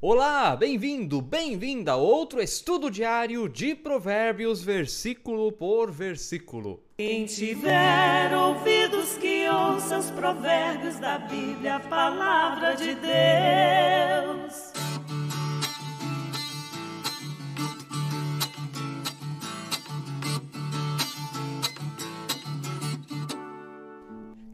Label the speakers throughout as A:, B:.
A: Olá, bem-vindo, bem-vinda a outro estudo diário de Provérbios, versículo por versículo.
B: Quem tiver ouvidos que ouça os provérbios da Bíblia, a palavra de Deus.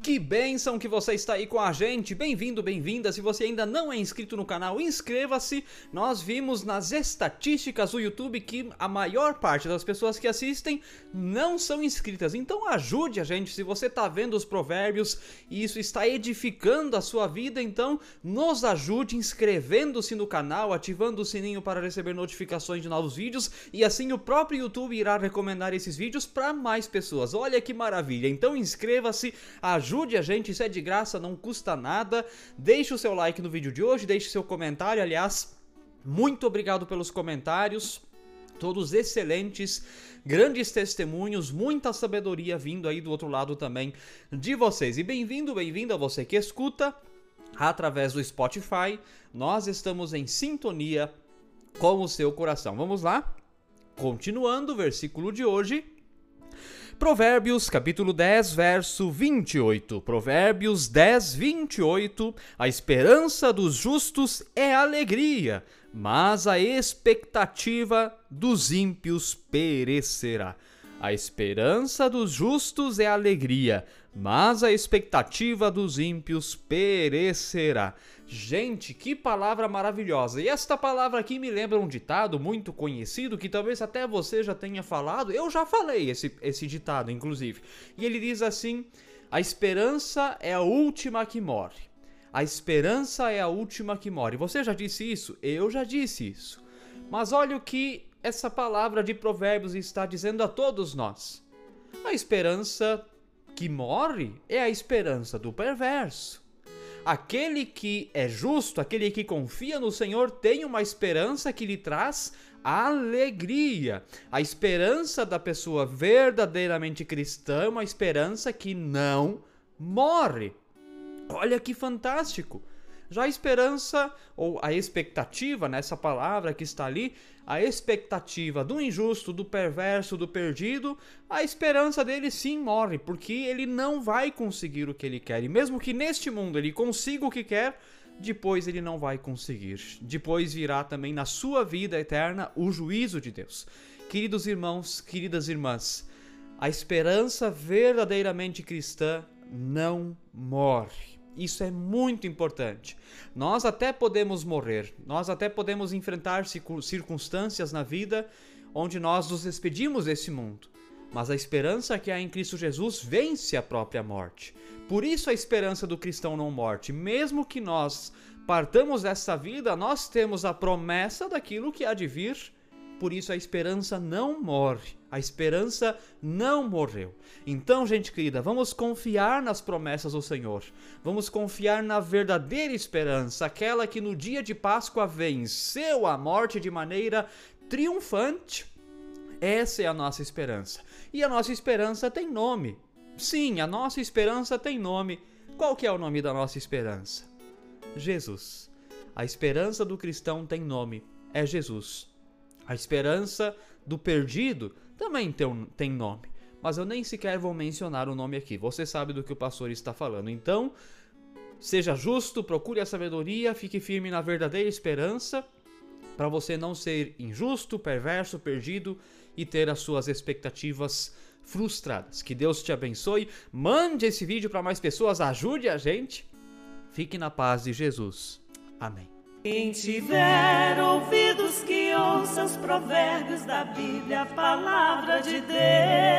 A: Que bênção que você está aí com a gente. Bem-vindo, bem-vinda. Se você ainda não é inscrito no canal, inscreva-se. Nós vimos nas estatísticas do YouTube que a maior parte das pessoas que assistem não são inscritas. Então ajude a gente. Se você está vendo os provérbios e isso está edificando a sua vida, então nos ajude inscrevendo-se no canal, ativando o sininho para receber notificações de novos vídeos e assim o próprio YouTube irá recomendar esses vídeos para mais pessoas. Olha que maravilha. Então inscreva-se, ajude ajude a gente, isso é de graça, não custa nada. Deixe o seu like no vídeo de hoje, deixe seu comentário. Aliás, muito obrigado pelos comentários, todos excelentes, grandes testemunhos, muita sabedoria vindo aí do outro lado também de vocês. E bem-vindo, bem-vinda você que escuta através do Spotify. Nós estamos em sintonia com o seu coração. Vamos lá? Continuando o versículo de hoje. Provérbios, capítulo 10, verso 28. Provérbios 10, 28. A esperança dos justos é alegria, mas a expectativa dos ímpios perecerá. A esperança dos justos é alegria, mas a expectativa dos ímpios perecerá. Gente, que palavra maravilhosa! E esta palavra aqui me lembra um ditado muito conhecido que talvez até você já tenha falado. Eu já falei esse, esse ditado, inclusive. E ele diz assim: A esperança é a última que morre. A esperança é a última que morre. Você já disse isso? Eu já disse isso. Mas olha o que essa palavra de Provérbios está dizendo a todos nós. A esperança que morre é a esperança do perverso. Aquele que é justo, aquele que confia no Senhor, tem uma esperança que lhe traz alegria. A esperança da pessoa verdadeiramente cristã é uma esperança que não morre. Olha que fantástico! Já a esperança, ou a expectativa, nessa palavra que está ali, a expectativa do injusto, do perverso, do perdido, a esperança dele sim morre, porque ele não vai conseguir o que ele quer. E mesmo que neste mundo ele consiga o que quer, depois ele não vai conseguir. Depois virá também na sua vida eterna o juízo de Deus. Queridos irmãos, queridas irmãs, a esperança verdadeiramente cristã não morre. Isso é muito importante. Nós até podemos morrer, nós até podemos enfrentar circunstâncias na vida onde nós nos despedimos desse mundo. Mas a esperança que há em Cristo Jesus vence a própria morte. Por isso a esperança do cristão não morte. Mesmo que nós partamos dessa vida, nós temos a promessa daquilo que há de vir por isso a esperança não morre. A esperança não morreu. Então, gente querida, vamos confiar nas promessas do Senhor. Vamos confiar na verdadeira esperança, aquela que no dia de Páscoa venceu a morte de maneira triunfante. Essa é a nossa esperança. E a nossa esperança tem nome. Sim, a nossa esperança tem nome. Qual que é o nome da nossa esperança? Jesus. A esperança do cristão tem nome. É Jesus. A esperança do perdido também tem, nome, mas eu nem sequer vou mencionar o nome aqui. Você sabe do que o pastor está falando. Então, seja justo, procure a sabedoria, fique firme na verdadeira esperança, para você não ser injusto, perverso, perdido e ter as suas expectativas frustradas. Que Deus te abençoe. Mande esse vídeo para mais pessoas, ajude a gente. Fique na paz de Jesus. Amém.
B: Quem tiver ouvidos que ouça os provérbios da Bíblia, a palavra de Deus.